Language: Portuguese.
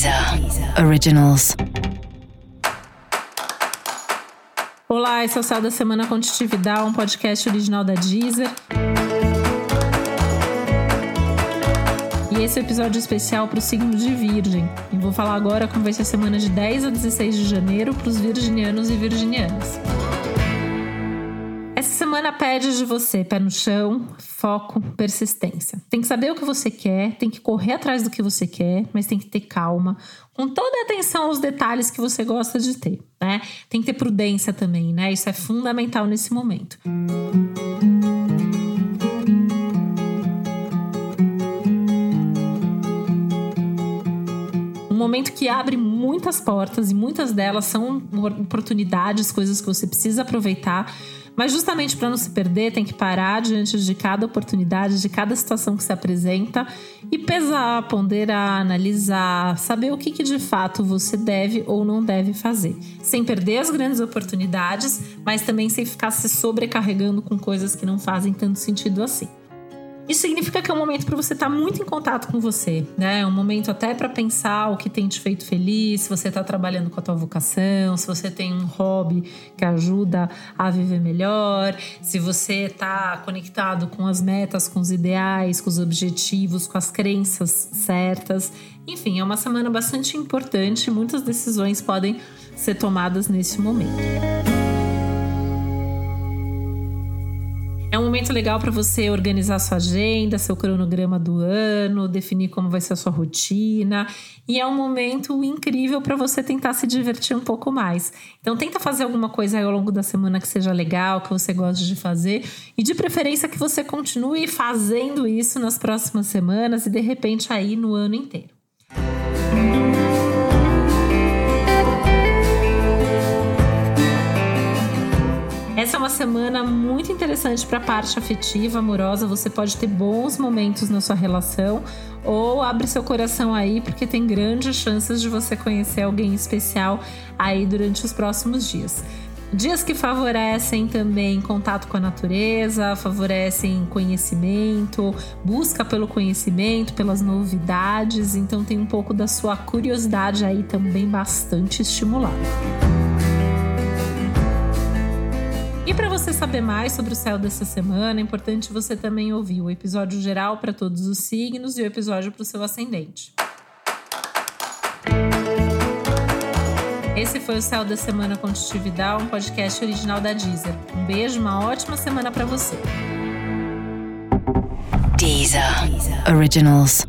Deezer Originals. Olá, esse é o Céu da Semana Contitividade, um podcast original da Deezer. E esse é um episódio especial para o signo de Virgem. E vou falar agora como vai ser a semana de 10 a 16 de janeiro para os virginianos e virginianas. Essa semana pede de você pé no chão, foco, persistência. Tem que saber o que você quer, tem que correr atrás do que você quer, mas tem que ter calma, com toda a atenção aos detalhes que você gosta de ter, né? Tem que ter prudência também, né? Isso é fundamental nesse momento. Um momento que abre muitas portas e muitas delas são oportunidades, coisas que você precisa aproveitar mas justamente para não se perder, tem que parar diante de cada oportunidade, de cada situação que se apresenta e pesar, ponderar, analisar, saber o que, que de fato você deve ou não deve fazer. Sem perder as grandes oportunidades, mas também sem ficar se sobrecarregando com coisas que não fazem tanto sentido assim. Isso significa que é um momento para você estar tá muito em contato com você, né? É um momento até para pensar o que tem te feito feliz, se você está trabalhando com a tua vocação, se você tem um hobby que ajuda a viver melhor, se você está conectado com as metas, com os ideais, com os objetivos, com as crenças certas. Enfim, é uma semana bastante importante, muitas decisões podem ser tomadas nesse momento. Um momento legal para você organizar sua agenda, seu cronograma do ano, definir como vai ser a sua rotina. E é um momento incrível para você tentar se divertir um pouco mais. Então, tenta fazer alguma coisa ao longo da semana que seja legal, que você goste de fazer. E de preferência que você continue fazendo isso nas próximas semanas e de repente aí no ano inteiro. Essa é uma semana muito interessante para a parte afetiva, amorosa. Você pode ter bons momentos na sua relação ou abre seu coração aí, porque tem grandes chances de você conhecer alguém especial aí durante os próximos dias. Dias que favorecem também contato com a natureza, favorecem conhecimento, busca pelo conhecimento, pelas novidades, então tem um pouco da sua curiosidade aí também bastante estimulada. E para você saber mais sobre o céu dessa semana, é importante você também ouvir o episódio geral para todos os signos e o episódio para o seu ascendente. Esse foi o Céu da Semana Contitividade, um podcast original da Deezer. Um beijo, uma ótima semana para você. Deezer. Originals.